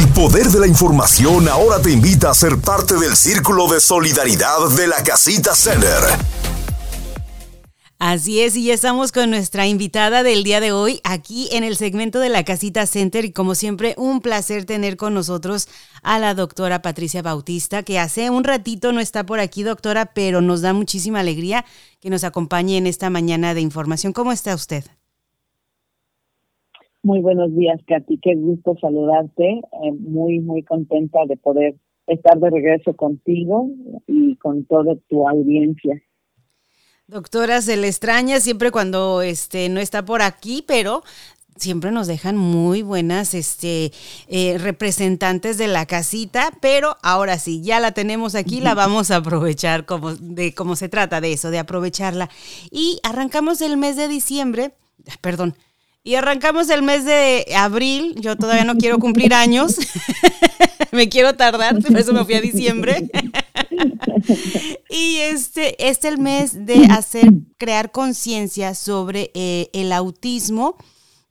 El poder de la información ahora te invita a ser parte del círculo de solidaridad de la Casita Center. Así es, y ya estamos con nuestra invitada del día de hoy aquí en el segmento de la Casita Center y como siempre un placer tener con nosotros a la doctora Patricia Bautista, que hace un ratito no está por aquí, doctora, pero nos da muchísima alegría que nos acompañe en esta mañana de información. ¿Cómo está usted? Muy buenos días, Katy. Qué gusto saludarte. Eh, muy, muy contenta de poder estar de regreso contigo y con toda tu audiencia. Doctora, se le extraña siempre cuando este, no está por aquí, pero siempre nos dejan muy buenas este, eh, representantes de la casita, pero ahora sí, ya la tenemos aquí, la vamos a aprovechar como, de cómo se trata de eso, de aprovecharla. Y arrancamos el mes de diciembre, perdón, y arrancamos el mes de abril, yo todavía no quiero cumplir años, me quiero tardar, por eso me fui a diciembre. y este, es el mes de hacer, crear conciencia sobre eh, el autismo,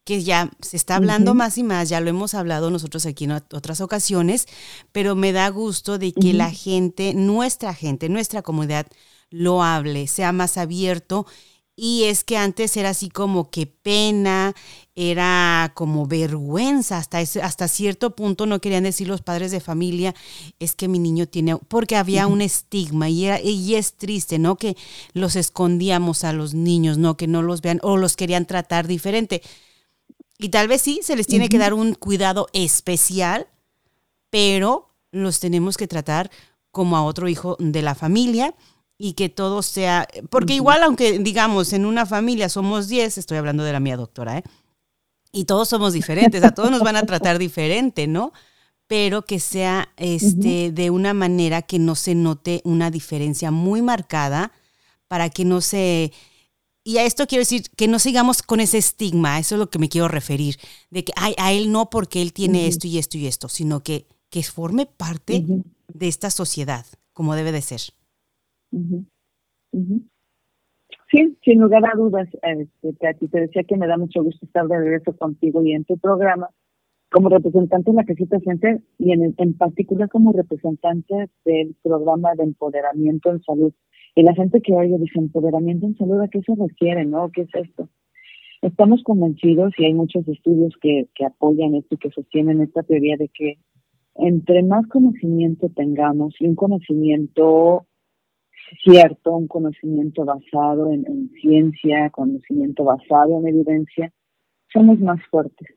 que ya se está hablando más y más, ya lo hemos hablado nosotros aquí en otras ocasiones, pero me da gusto de que la gente, nuestra gente, nuestra comunidad, lo hable, sea más abierto y es que antes era así como que pena, era como vergüenza, hasta, hasta cierto punto no querían decir los padres de familia, es que mi niño tiene, porque había un estigma y, era, y es triste, ¿no? Que los escondíamos a los niños, ¿no? Que no los vean o los querían tratar diferente. Y tal vez sí, se les tiene que dar un cuidado especial, pero los tenemos que tratar como a otro hijo de la familia y que todo sea, porque igual aunque digamos en una familia somos 10, estoy hablando de la mía doctora, ¿eh? Y todos somos diferentes, a todos nos van a tratar diferente, ¿no? Pero que sea este de una manera que no se note una diferencia muy marcada para que no se y a esto quiero decir que no sigamos con ese estigma, eso es lo que me quiero referir, de que ay, a él no porque él tiene esto y esto y esto, sino que, que forme parte de esta sociedad, como debe de ser. Sí, sin lugar a dudas, este, te decía que me da mucho gusto estar de regreso contigo y en tu programa como representante de la Casita Center y en, en particular como representante del programa de empoderamiento en salud. Y la gente que oye dice empoderamiento en salud, ¿a qué se refiere? ¿No? ¿Qué es esto? Estamos convencidos y hay muchos estudios que, que apoyan esto y que sostienen esta teoría de que entre más conocimiento tengamos y un conocimiento cierto, un conocimiento basado en, ciencia, conocimiento basado en evidencia, somos más fuertes.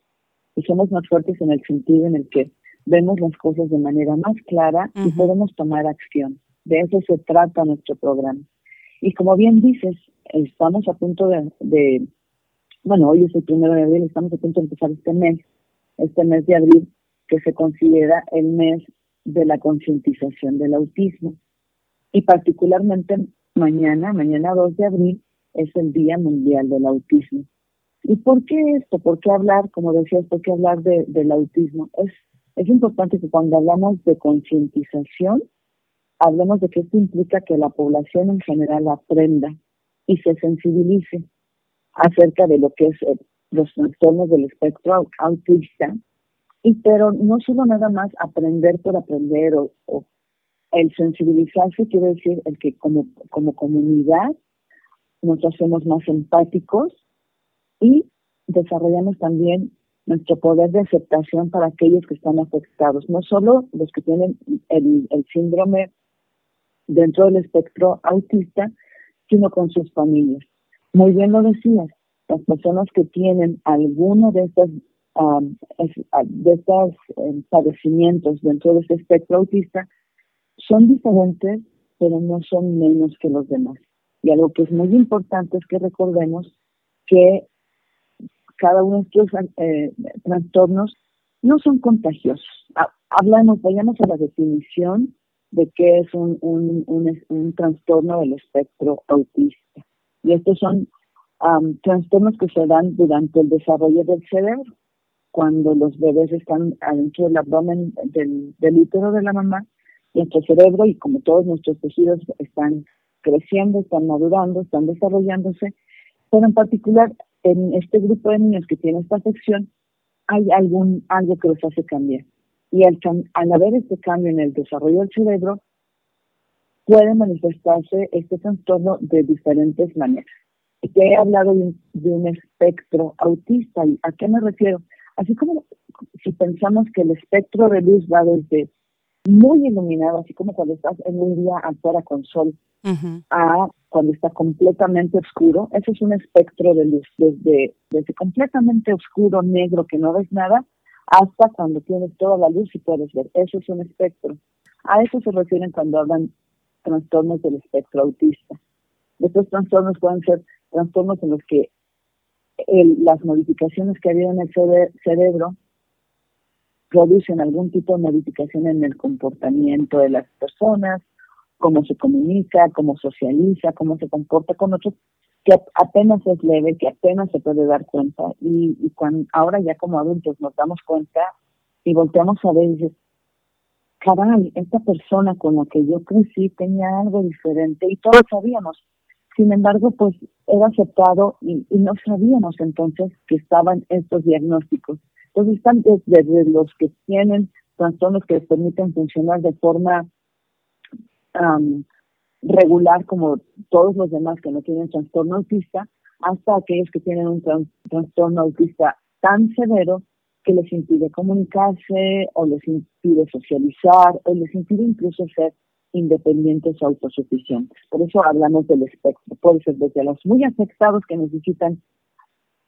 Y somos más fuertes en el sentido en el que vemos las cosas de manera más clara y podemos tomar acción. De eso se trata nuestro programa. Y como bien dices, estamos a punto de, bueno, hoy es el primero de abril, estamos a punto de empezar este mes, este mes de abril, que se considera el mes de la concientización del autismo y particularmente mañana, mañana 2 de abril, es el Día Mundial del Autismo. ¿Y por qué esto? ¿Por qué hablar, como decías, por qué hablar de, del autismo? Es, es importante que cuando hablamos de concientización, hablemos de que esto implica que la población en general aprenda y se sensibilice acerca de lo que es eh, los trastornos del espectro autista, y pero no solo nada más aprender por aprender o, o el sensibilizarse quiere decir el que como, como comunidad nos hacemos más empáticos y desarrollamos también nuestro poder de aceptación para aquellos que están afectados, no solo los que tienen el, síndrome dentro del espectro autista, sino con sus familias. Muy bien lo decías, las personas que tienen alguno de estos um, de estos eh, padecimientos dentro de ese espectro autista son diferentes, pero no son menos que los demás. Y algo que es muy importante es que recordemos que cada uno de estos eh, trastornos no son contagiosos. Hablamos, vayamos a la definición de qué es un, un, un, trastorno del espectro autista. Y estos son trastornos que se dan durante el desarrollo del cerebro, cuando los bebés están adentro del abdomen del útero de la mamá nuestro cerebro y como todos nuestros tejidos están creciendo, están madurando, están desarrollándose, pero en particular en este grupo de niños que tiene esta afección hay algún algo que los hace cambiar. Y al, al haber este cambio en el desarrollo del cerebro, puede manifestarse este trastorno de diferentes maneras. Ya he hablado de un, espectro autista. ¿Y ¿A qué me refiero? Así como si pensamos que el espectro de luz va desde muy iluminado, así como cuando estás en un día afuera con sol, a cuando está completamente oscuro, eso es un espectro de luz, desde, desde completamente oscuro, negro, que no ves nada, hasta cuando tienes toda la luz y puedes ver. Eso es un espectro. A eso se refieren cuando hablan trastornos del espectro autista. Estos trastornos pueden ser trastornos en los que las modificaciones que había en el cerebro producen algún tipo de modificación en el comportamiento de las personas, cómo se comunica, cómo socializa, cómo se comporta con otros, que apenas es leve, que apenas se puede dar cuenta. Y, cuando, ahora ya como adultos nos damos cuenta y volteamos a ver y dices, caray, esta persona con la que yo crecí tenía algo diferente y todos sabíamos. Sin embargo, pues era aceptado y, no sabíamos entonces que estaban estos diagnósticos. Entonces están desde, los que tienen trastornos que les permiten funcionar de forma regular como todos los demás que no tienen trastorno autista, hasta aquellos que tienen un trastorno autista tan severo que les impide comunicarse o les impide socializar o les impide incluso ser independientes o autosuficientes. Por eso hablamos del espectro. Puede ser desde los muy afectados que necesitan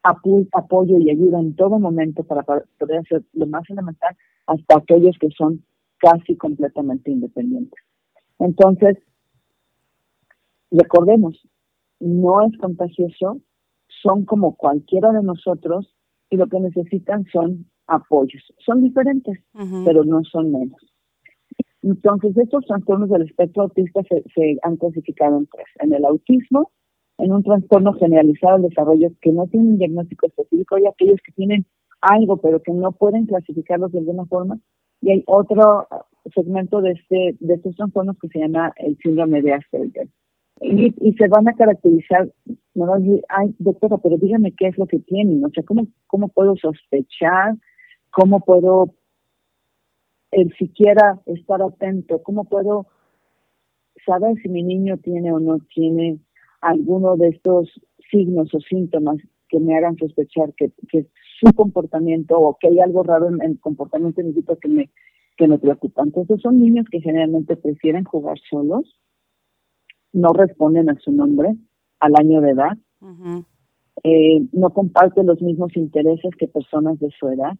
apoyo y ayuda en todo momento para poder hacer lo más elemental, hasta aquellos que son casi completamente independientes. Entonces, recordemos, no es contagioso, son como cualquiera de nosotros y lo que necesitan son apoyos. Son diferentes, pero no son menos. Entonces, estos trastornos del espectro autista se, han clasificado en tres. En el autismo, en un trastorno generalizado del desarrollo que no tiene un diagnóstico específico, y aquellos que tienen algo, pero que no pueden clasificarlos de alguna forma. Y hay otro segmento de, este, de estos trastornos que se llama el síndrome de Asperger. Y, se van a caracterizar, no van a doctora, pero dígame qué es lo que tienen, o sea, ¿cómo, cómo puedo sospechar? ¿Cómo puedo el siquiera estar atento? ¿Cómo puedo saber si mi niño tiene o no tiene alguno de estos signos o síntomas que me hagan sospechar que, que su comportamiento o que hay algo raro en el comportamiento de mi hijo que me, que me preocupa? Entonces son niños que generalmente prefieren jugar solos, no responden a su nombre al año de edad, eh, no comparten los mismos intereses que personas de su edad,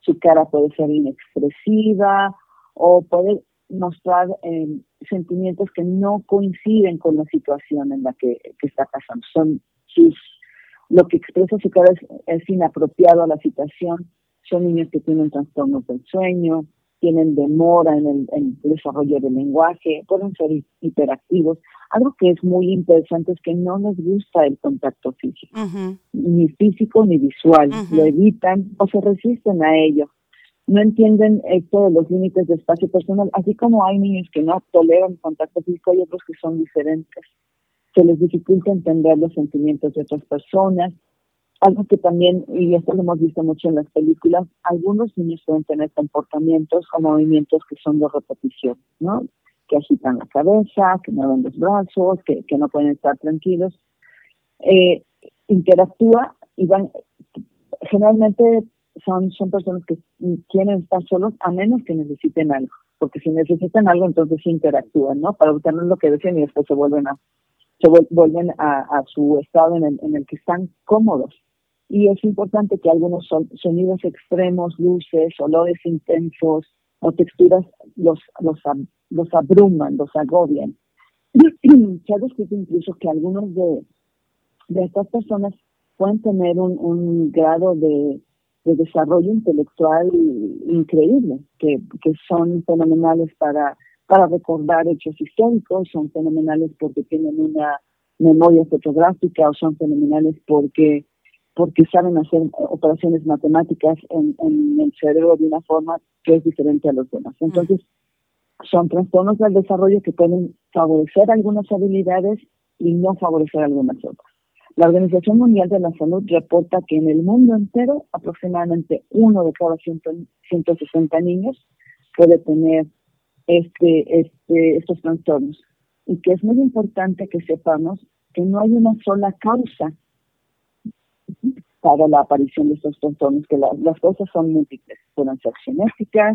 su cara puede ser inexpresiva o puede mostrar eh, sentimientos que no coinciden con la situación en la que, está pasando. Son sus, lo que expresa su cara es, inapropiado a la situación. Son niños que tienen trastornos del sueño, tienen demora en el, desarrollo del lenguaje, pueden ser hiperactivos. Algo que es muy interesante es que no les gusta el contacto físico, ni físico ni visual. Lo evitan o se resisten a ello. No entienden esto de los límites de espacio personal, así como hay niños que no toleran contacto físico, hay otros que son diferentes. Se les dificulta entender los sentimientos de otras personas, algo que también, y esto lo hemos visto mucho en las películas, algunos niños pueden tener comportamientos o movimientos que son de repetición, ¿no? Que agitan la cabeza, que mueven los brazos, que, que no pueden estar tranquilos. Eh, interactúa y van, generalmente son, son personas que quieren estar solos a menos que necesiten algo, porque si necesitan algo entonces interactúan, ¿no? Para obtener lo que desean y después se vuelven a se vuelven a, a su estado en el, en el que están cómodos y es importante que algunos sonidos extremos, luces, olores intensos o texturas los, los, los abruman, los agobian. Se ha descrito incluso que algunos de, de estas personas pueden tener un, un grado de, de, desarrollo intelectual increíble, que, que son fenomenales para, para recordar hechos históricos, son fenomenales porque tienen una memoria fotográfica o son fenomenales porque porque saben hacer operaciones matemáticas en, el cerebro de una forma que es diferente a los demás. Entonces, son trastornos del desarrollo que pueden favorecer algunas habilidades y no favorecer algunas otras. La Organización Mundial de la Salud reporta que en el mundo entero aproximadamente uno de cada 160 niños puede tener este, este, estos trastornos y que es muy importante que sepamos que no hay una sola causa para la aparición de estos trastornos, que las cosas son múltiples, pueden ser genéticas,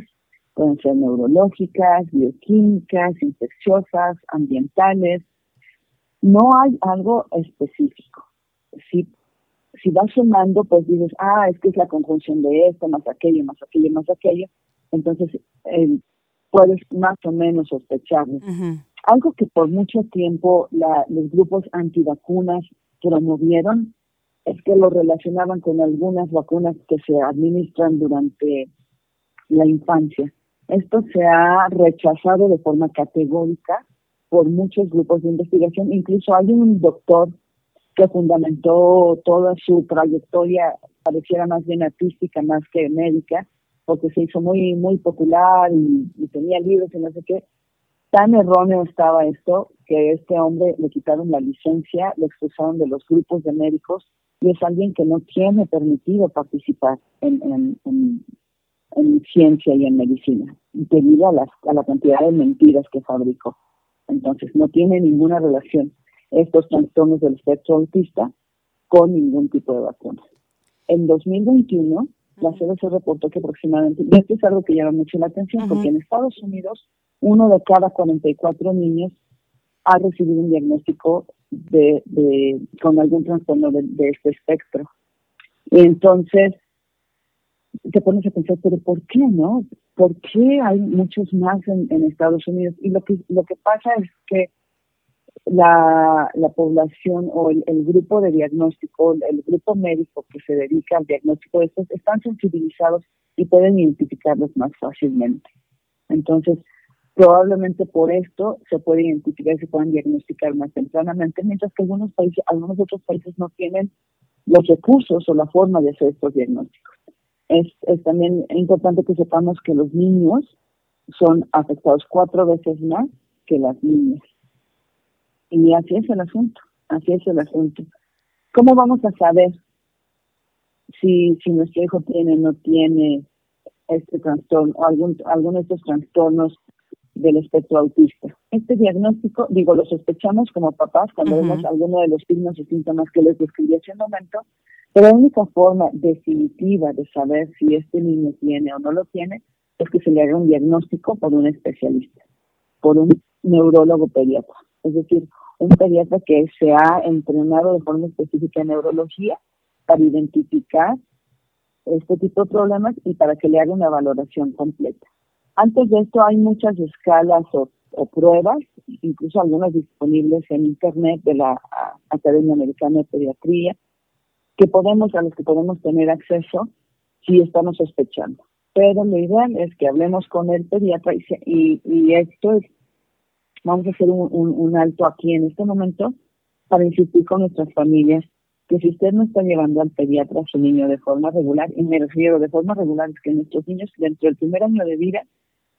pueden ser neurológicas, bioquímicas, infecciosas, ambientales. No hay algo específico. Si, si vas sumando, pues dices, ah, es que es la conjunción de esto, más aquello, más aquello, más aquello. Entonces, eh, puedes más o menos sospecharlo. Algo que por mucho tiempo la, los grupos antivacunas promovieron es que lo relacionaban con algunas vacunas que se administran durante la infancia. Esto se ha rechazado de forma categórica por muchos grupos de investigación. Incluso hay un doctor que fundamentó toda su trayectoria, pareciera más bien artística más que médica, porque se hizo muy muy popular y, tenía libros y no sé qué. Tan erróneo estaba esto que a este hombre le quitaron la licencia, lo expulsaron de los grupos de médicos y es alguien que no tiene permitido participar en, en, en, en ciencia y en medicina, debido a, las, a la cantidad de mentiras que fabricó. Entonces, no tiene ninguna relación estos trastornos del espectro autista con ningún tipo de vacuna. En 2021, la CDC reportó que aproximadamente, y esto es algo que llama mucho la atención, porque en Estados Unidos, uno de cada 44 niños ha recibido un diagnóstico de, de con algún trastorno de, de este espectro. Y entonces, te pones a pensar, pero ¿por qué no? ¿Por qué hay muchos más en, Estados Unidos? Y lo que, lo que pasa es que la, la población o el, grupo de diagnóstico, el grupo médico que se dedica al diagnóstico de estos, están sensibilizados y pueden identificarlos más fácilmente. Entonces, probablemente por esto se puede identificar y se puedan diagnosticar más tempranamente, mientras que algunos países, algunos otros países no tienen los recursos o la forma de hacer estos diagnósticos es, también importante que sepamos que los niños son afectados cuatro veces más que las niñas. Y así es el asunto, así es el asunto. ¿Cómo vamos a saber si, si nuestro hijo tiene o no tiene este trastorno o algún, alguno de estos trastornos del espectro autista? Este diagnóstico, digo, lo sospechamos como papás cuando vemos alguno de los signos y síntomas que les describí hace un momento, pero la única forma definitiva de saber si este niño tiene o no lo tiene es que se le haga un diagnóstico por un especialista, por un neurólogo pediatra. Es decir, un pediatra que se ha entrenado de forma específica en neurología para identificar este tipo de problemas y para que le haga una valoración completa. Antes de esto hay muchas escalas o, pruebas, incluso algunas disponibles en Internet de la Academia Americana de Pediatría, que podemos, a los que podemos tener acceso si estamos sospechando. Pero lo ideal es que hablemos con el pediatra y, y, esto es, vamos a hacer un, un, alto aquí en este momento para insistir con nuestras familias que si usted no está llevando al pediatra a su niño de forma regular, y me refiero de forma regular, es que nuestros niños dentro del primer año de vida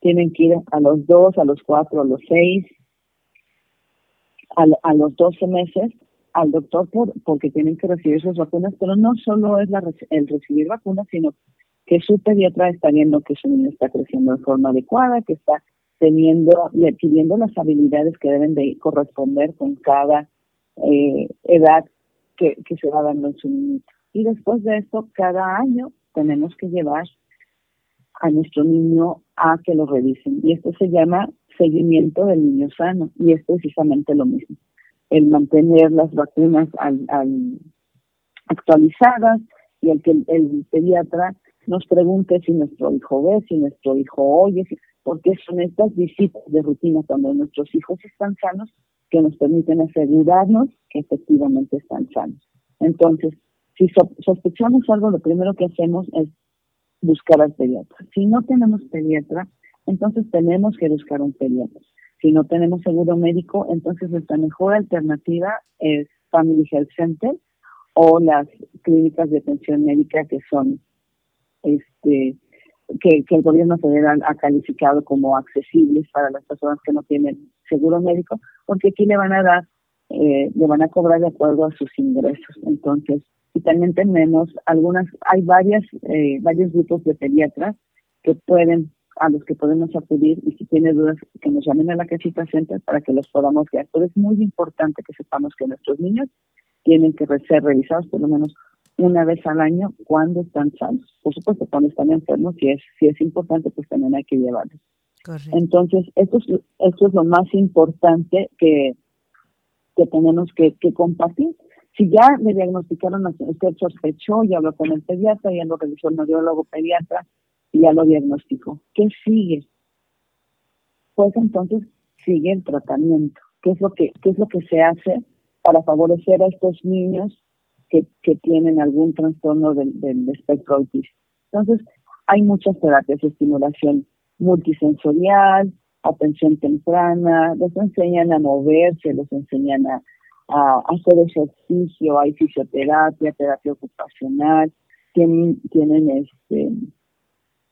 tienen que ir a los dos, a los cuatro, a los seis, a, a los doce meses al doctor por, porque tienen que recibir sus vacunas, pero no solo es la, el recibir vacunas, sino que su pediatra está viendo que su niño está creciendo de forma adecuada, que está teniendo y adquiriendo las habilidades que deben de corresponder con cada eh, edad que, se va dando en su niño. Y después de esto, cada año tenemos que llevar a nuestro niño a que lo revisen. Y esto se llama seguimiento del niño sano. Y es precisamente lo mismo el mantener las vacunas al, actualizadas y el que el, pediatra nos pregunte si nuestro hijo ve, si nuestro hijo oye, porque son estas visitas de rutina cuando nuestros hijos están sanos que nos permiten asegurarnos que efectivamente están sanos. Entonces, si sospechamos algo, lo primero que hacemos es buscar al pediatra. Si no tenemos pediatra, entonces tenemos que buscar un pediatra. Si no tenemos seguro médico, entonces nuestra mejor alternativa es Family Health Center o las clínicas de atención médica que son este que, el gobierno federal ha calificado como accesibles para las personas que no tienen seguro médico, porque aquí le van a dar eh, le van a cobrar de acuerdo a sus ingresos. Entonces, y también tenemos algunas, hay varias, eh, varios grupos de pediatras que pueden, a los que podemos acudir y si tiene dudas que nos llamen a la casita center para que los podamos guiar. Pero es muy importante que sepamos que nuestros niños tienen que ser revisados por lo menos una vez al año cuando están sanos. Por supuesto, cuando están enfermos, si es, si es importante, pues también hay que llevarlos. Entonces, esto es, esto es lo más importante que, que tenemos que, que compartir. Si ya le diagnosticaron, usted sospechó, ya habló con el pediatra, ya lo revisó el neurologo pediatra, y ya lo diagnosticó. ¿Qué sigue? Pues entonces sigue el tratamiento. ¿Qué es lo que, qué es lo que se hace para favorecer a estos niños que, tienen algún trastorno del, del espectro autista? Entonces, hay muchas terapias de estimulación multisensorial, atención temprana, los enseñan a moverse, los enseñan a, hacer ejercicio, hay fisioterapia, terapia ocupacional, tienen, este,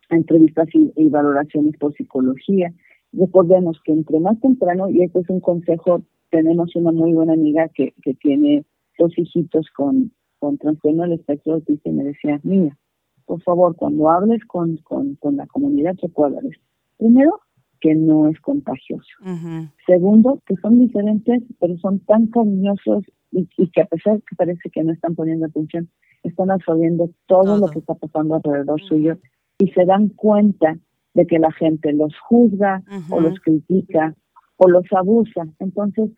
entrevistas y, valoraciones por psicología. Recordemos que entre más temprano, y esto es un consejo, tenemos una muy buena amiga que tiene dos hijitos con, con trastorno del espectro autista y me decía, niña, por favor, cuando hables con, con, con la comunidad, recuérdales, primero, que no es contagioso. Segundo, que son diferentes, pero son tan cariñosos y, que a pesar que parece que no están poniendo atención, están absorbiendo todo, lo que está pasando alrededor suyo y se dan cuenta de que la gente los juzga o los critica o los abusa. Entonces,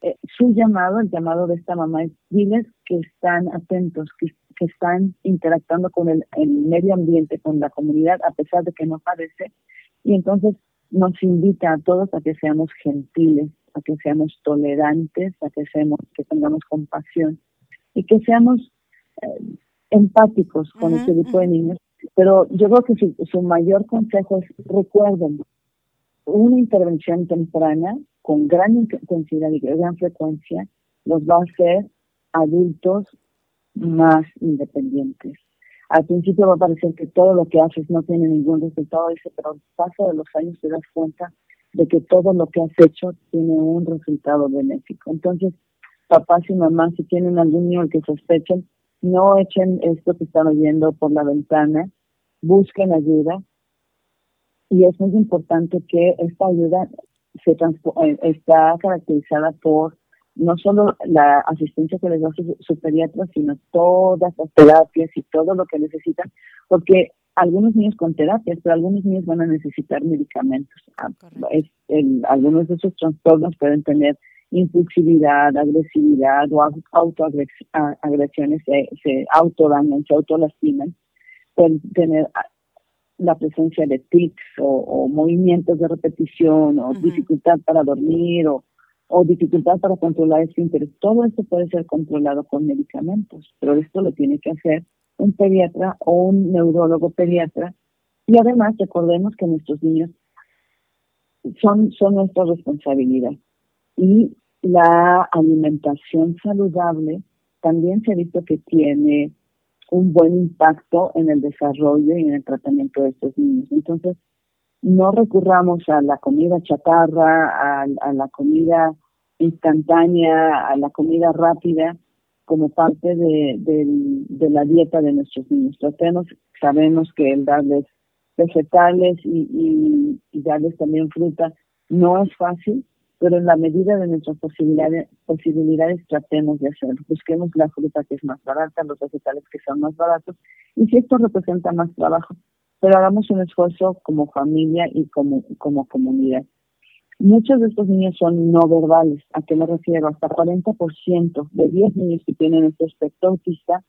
eh, su llamado, el llamado de esta mamá es diles que están atentos, que, que están interactuando con el, el, medio ambiente, con la comunidad, a pesar de que no parece. Y entonces nos invita a todos a que seamos gentiles, a que seamos tolerantes, a que seamos, que tengamos compasión y que seamos eh, empáticos con este tipo de niños. Pero yo creo que su, su mayor consejo es recuerden, una intervención temprana con gran intensidad y gran frecuencia los va a hacer adultos más independientes al principio va a parecer que todo lo que haces no tiene ningún resultado, dice, pero al paso de los años te das cuenta de que todo lo que has hecho tiene un resultado benéfico. Entonces, papás y mamás, si tienen algún niño que sospechen, no echen esto que están oyendo por la ventana, busquen ayuda. Y es muy importante que esta ayuda se eh, está caracterizada por no solo la asistencia que les da su, pediatra, sino todas las terapias y todo lo que necesitan, porque algunos niños con terapias, pero algunos niños van a necesitar medicamentos. Ah, algunos de esos trastornos pueden tener impulsividad, agresividad o autoagresiones, se, se autodañan, se autolastiman, pueden tener ah, la presencia de tics o, movimientos de repetición o dificultad para dormir o o dificultad para controlar este interés. Todo esto puede ser controlado con medicamentos, pero esto lo tiene que hacer un pediatra o un neurólogo pediatra. Y además recordemos que nuestros niños son, son nuestra responsabilidad. Y la alimentación saludable también se ha visto que tiene un buen impacto en el desarrollo y en el tratamiento de estos niños. Entonces, no recurramos a la comida chatarra, a, la comida instantánea, a la comida rápida como parte de, la dieta de nuestros niños. Sabemos que el darles vegetales y, darles también fruta no es fácil, pero en la medida de nuestras posibilidades, posibilidades tratemos de hacerlo. Busquemos la fruta que es más barata, los vegetales que son más baratos, y si esto representa más trabajo, pero hagamos un esfuerzo como familia y como, como comunidad. Muchos de estos niños son no verbales. ¿A qué me refiero? Hasta 40% de 10 niños que tienen este aspecto autista,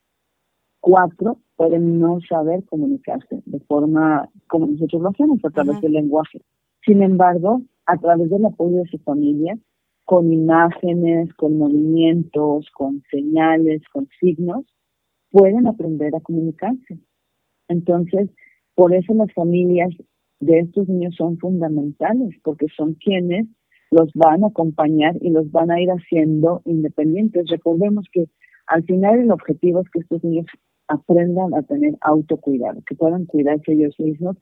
4 pueden no saber comunicarse de forma como nosotros lo hacemos, a través del lenguaje. Sin embargo, a través del apoyo de su familia, con imágenes, con movimientos, con señales, con signos, pueden aprender a comunicarse. Entonces, por eso las familias de estos niños son fundamentales, porque son quienes los van a acompañar y los van a ir haciendo independientes. Recordemos que al final el objetivo es que estos niños aprendan a tener autocuidado, que puedan cuidarse ellos mismos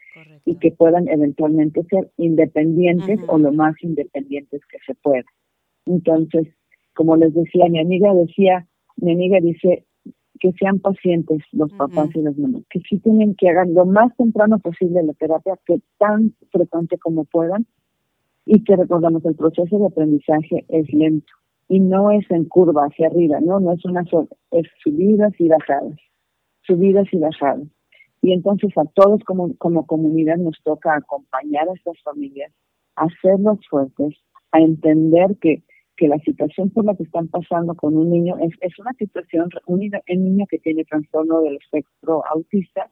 y que puedan eventualmente ser independientes o lo más independientes que se pueda. Entonces, como les decía, mi amiga decía, mi amiga dice que sean pacientes los papás y las mamás, que sí tienen que hagan lo más temprano posible la terapia, que tan frecuente como puedan, y que recordamos el proceso de aprendizaje es lento y no es en curva hacia arriba, no, no es una sola, es subidas y bajadas, subidas y bajadas. Y entonces a todos como, como comunidad nos toca acompañar a estas familias, hacerlos fuertes, a entender que, que la situación por la que están pasando con un niño es, es una situación, un, niño que tiene trastorno del espectro autista,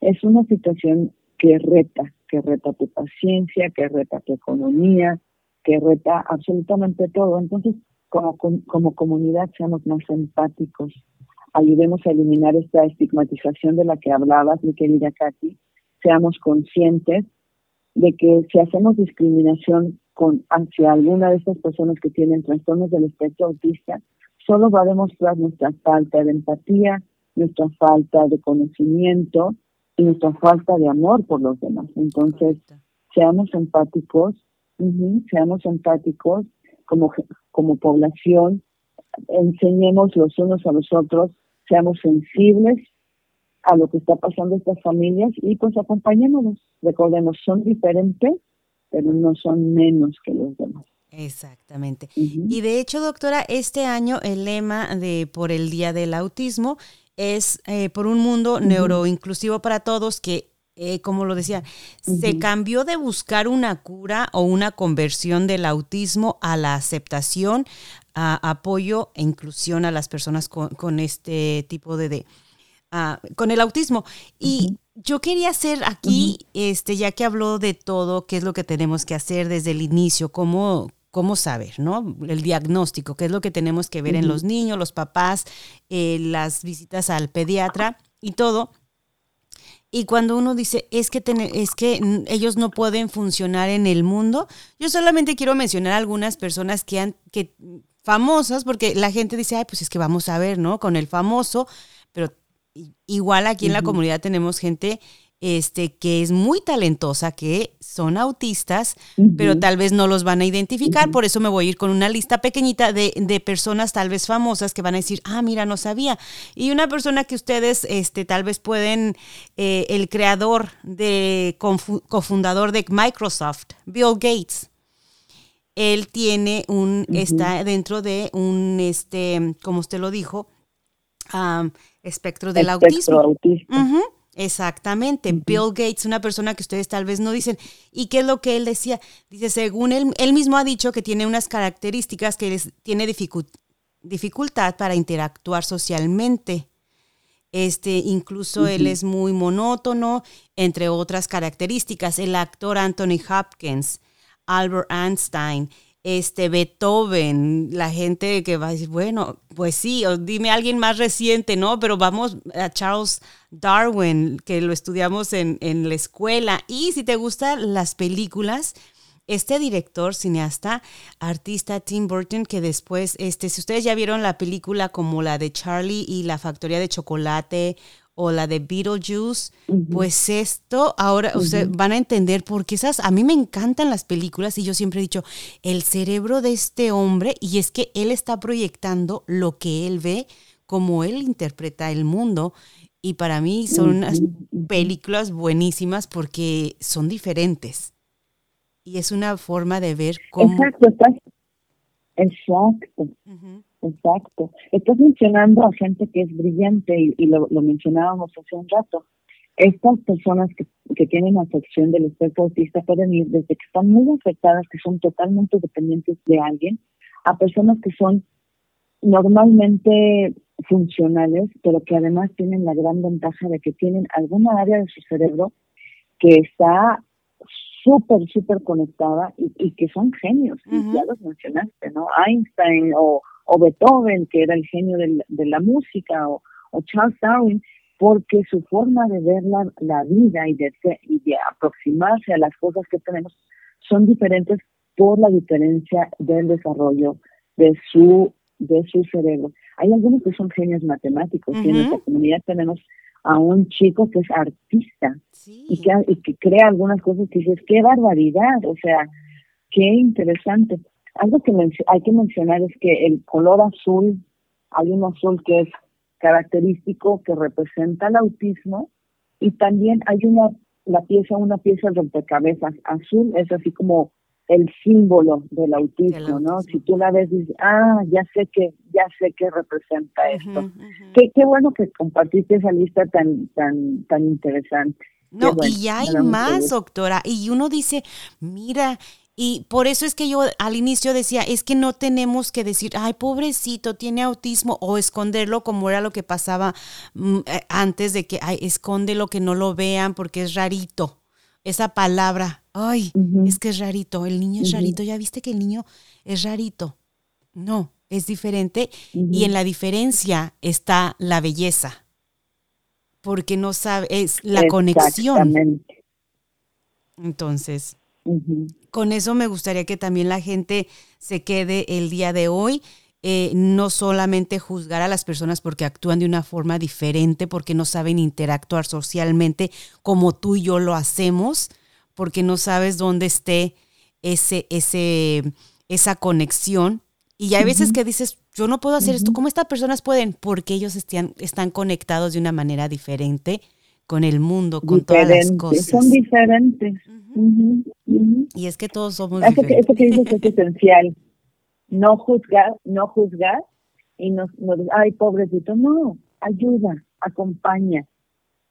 es una situación que reta, que reta tu paciencia, que reta tu economía, que reta absolutamente todo. Entonces, como, como comunidad, seamos más empáticos, ayudemos a eliminar esta estigmatización de la que hablabas, mi querida Katy, seamos conscientes de que si hacemos discriminación con hacia alguna de estas personas que tienen trastornos del espectro autista, solo va a demostrar nuestra falta de empatía, nuestra falta de conocimiento y nuestra falta de amor por los demás. Entonces, seamos empáticos, seamos empáticos como, como población, enseñemos los unos a los otros, seamos sensibles a lo que está pasando estas familias y pues acompañémonos. Recordemos, son diferentes, pero no son menos que los demás. Exactamente. Y de hecho, doctora, este año el lema de por el Día del Autismo es eh, por un mundo neuroinclusivo para todos que, eh, como lo decía, se cambió de buscar una cura o una conversión del autismo a la aceptación, a apoyo e inclusión a las personas con, este tipo de, ah, con el autismo. Y yo quería hacer aquí, este, ya que habló de todo, qué es lo que tenemos que hacer desde el inicio, cómo, cómo saber, ¿no? El diagnóstico, qué es lo que tenemos que ver en los niños, los papás, eh, las visitas al pediatra y todo. Y cuando uno dice, es que, es que ellos no pueden funcionar en el mundo, yo solamente quiero mencionar algunas personas que han, que famosas, porque la gente dice, ay, pues es que vamos a ver, ¿no? Con el famoso, pero igual aquí en la comunidad tenemos gente este, que es muy talentosa, que son autistas, pero tal vez no los van a identificar. Por eso me voy a ir con una lista pequeñita de, de, personas tal vez famosas que van a decir, ah, mira, no sabía. Y una persona que ustedes este, tal vez pueden, eh, el creador, de, cofundador de Microsoft, Bill Gates. Él tiene un, está dentro de un, este, como usted lo dijo, espectro del autismo. Exactamente. Bill Gates, una persona que ustedes tal vez no dicen. ¿Y qué es lo que él decía? Dice, según él, él mismo ha dicho que tiene unas características que tiene dificultad para interactuar socialmente. Este, incluso él es muy monótono, entre otras características. El actor Anthony Hopkins, Albert Einstein, este Beethoven, la gente que va a decir, bueno, pues sí, o dime alguien más reciente, ¿no? Pero vamos a Charles Darwin, que lo estudiamos en, en la escuela. Y si te gustan las películas, este director, cineasta, artista Tim Burton, que después, este, si ustedes ya vieron la película como la de Charlie y la factoría de chocolate o la de Beetlejuice, pues esto ahora ustedes van a entender porque esas a mí me encantan las películas y yo siempre he dicho el cerebro de este hombre y es que él está proyectando lo que él ve como él interpreta el mundo y para mí son unas películas buenísimas porque son diferentes. Y es una forma de ver cómo Exacto, exacto. Exacto. Estás mencionando a gente que es brillante y, lo, mencionábamos hace un rato. Estas personas que, que tienen afección del espectro autista pueden ir desde que están muy afectadas, que son totalmente dependientes de alguien, a personas que son normalmente funcionales, pero que además tienen la gran ventaja de que tienen alguna área de su cerebro que está súper, súper conectada y, que son genios, ya los mencionaste, ¿no? Einstein o, o Beethoven, que era el genio de la música, o, Charles Darwin, porque su forma de ver la, vida y de, y de aproximarse a las cosas que tenemos son diferentes por la diferencia del desarrollo de su de su cerebro. Hay algunos que son genios matemáticos y en nuestra comunidad tenemos a un chico que es artista y, que, y que crea algunas cosas que dices, qué barbaridad, o sea, qué interesante. Algo que hay que mencionar es que el color azul, hay un azul que es característico que representa el autismo y también hay una la pieza una pieza de rompecabezas azul es así como el símbolo del autismo, ¿no? Si tú la ves dices, ah, ya sé que ya sé que representa esto. Qué, qué bueno que compartiste esa lista tan tan tan interesante. No, y hay más, doctora. Y uno dice, mira, y por eso es que yo al inicio decía, es que no tenemos que decir, ay, pobrecito, tiene autismo, o esconderlo como era lo que pasaba mm, eh, antes de que, ay, escóndelo, que no lo vean porque es rarito. Esa palabra, ay, es que es rarito, el niño es rarito, ya viste que el niño es rarito. No, es diferente y en la diferencia está la belleza, porque no sabe, es la conexión. Entonces, con eso me gustaría que también la gente se quede el día de hoy. Eh, no solamente juzgar a las personas porque actúan de una forma diferente, porque no saben interactuar socialmente como tú y yo lo hacemos, porque no sabes dónde esté ese, ese, esa conexión. Y hay veces que dices, yo no puedo hacer esto, ¿cómo estas personas pueden? Porque ellos están, están conectados de una manera diferente con el mundo, con todas las cosas. Son diferentes. Y es que todos somos eso Que, eso que dices es esencial. No juzgar, no juzgar y no, ay, pobrecito, no, ayuda, acompaña,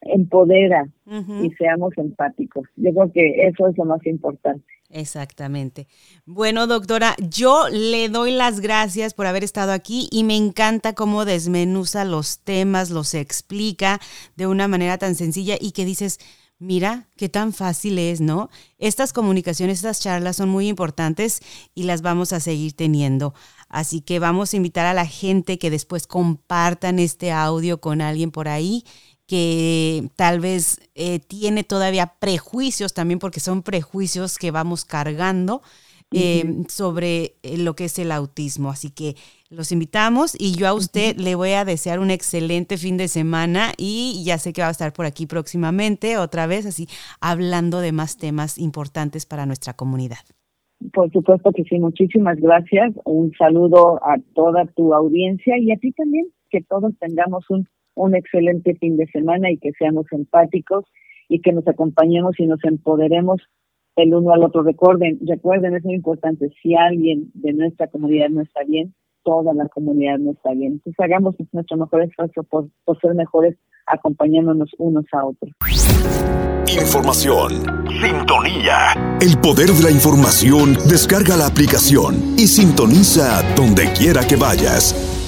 empodera y seamos empáticos. Yo creo que eso es lo más importante. Exactamente. Bueno, doctora, yo le doy las gracias por haber estado aquí y me encanta cómo desmenuza los temas, los explica de una manera tan sencilla y que dices, Mira qué tan fácil es, ¿no? Estas comunicaciones, estas charlas son muy importantes y las vamos a seguir teniendo. Así que vamos a invitar a la gente que después compartan este audio con alguien por ahí que tal vez eh, tiene todavía prejuicios también, porque son prejuicios que vamos cargando eh, sobre eh, lo que es el autismo. Así que los invitamos y yo a usted le voy a desear un excelente fin de semana y ya sé que va a estar por aquí próximamente otra vez, así hablando de más temas importantes para nuestra comunidad. Por supuesto que sí, muchísimas gracias. Un saludo a toda tu audiencia y a ti también, que todos tengamos un, un excelente fin de semana y que seamos empáticos y que nos acompañemos y nos empoderemos el uno al otro. Recuerden, recuerden, es muy importante, si alguien de nuestra comunidad no está bien, toda la comunidad no está bien. Entonces hagamos nuestro mejor esfuerzo por, por ser mejores acompañándonos unos a otros. Información. Sintonía. El poder de la información. Descarga la aplicación y sintoniza donde quiera que vayas.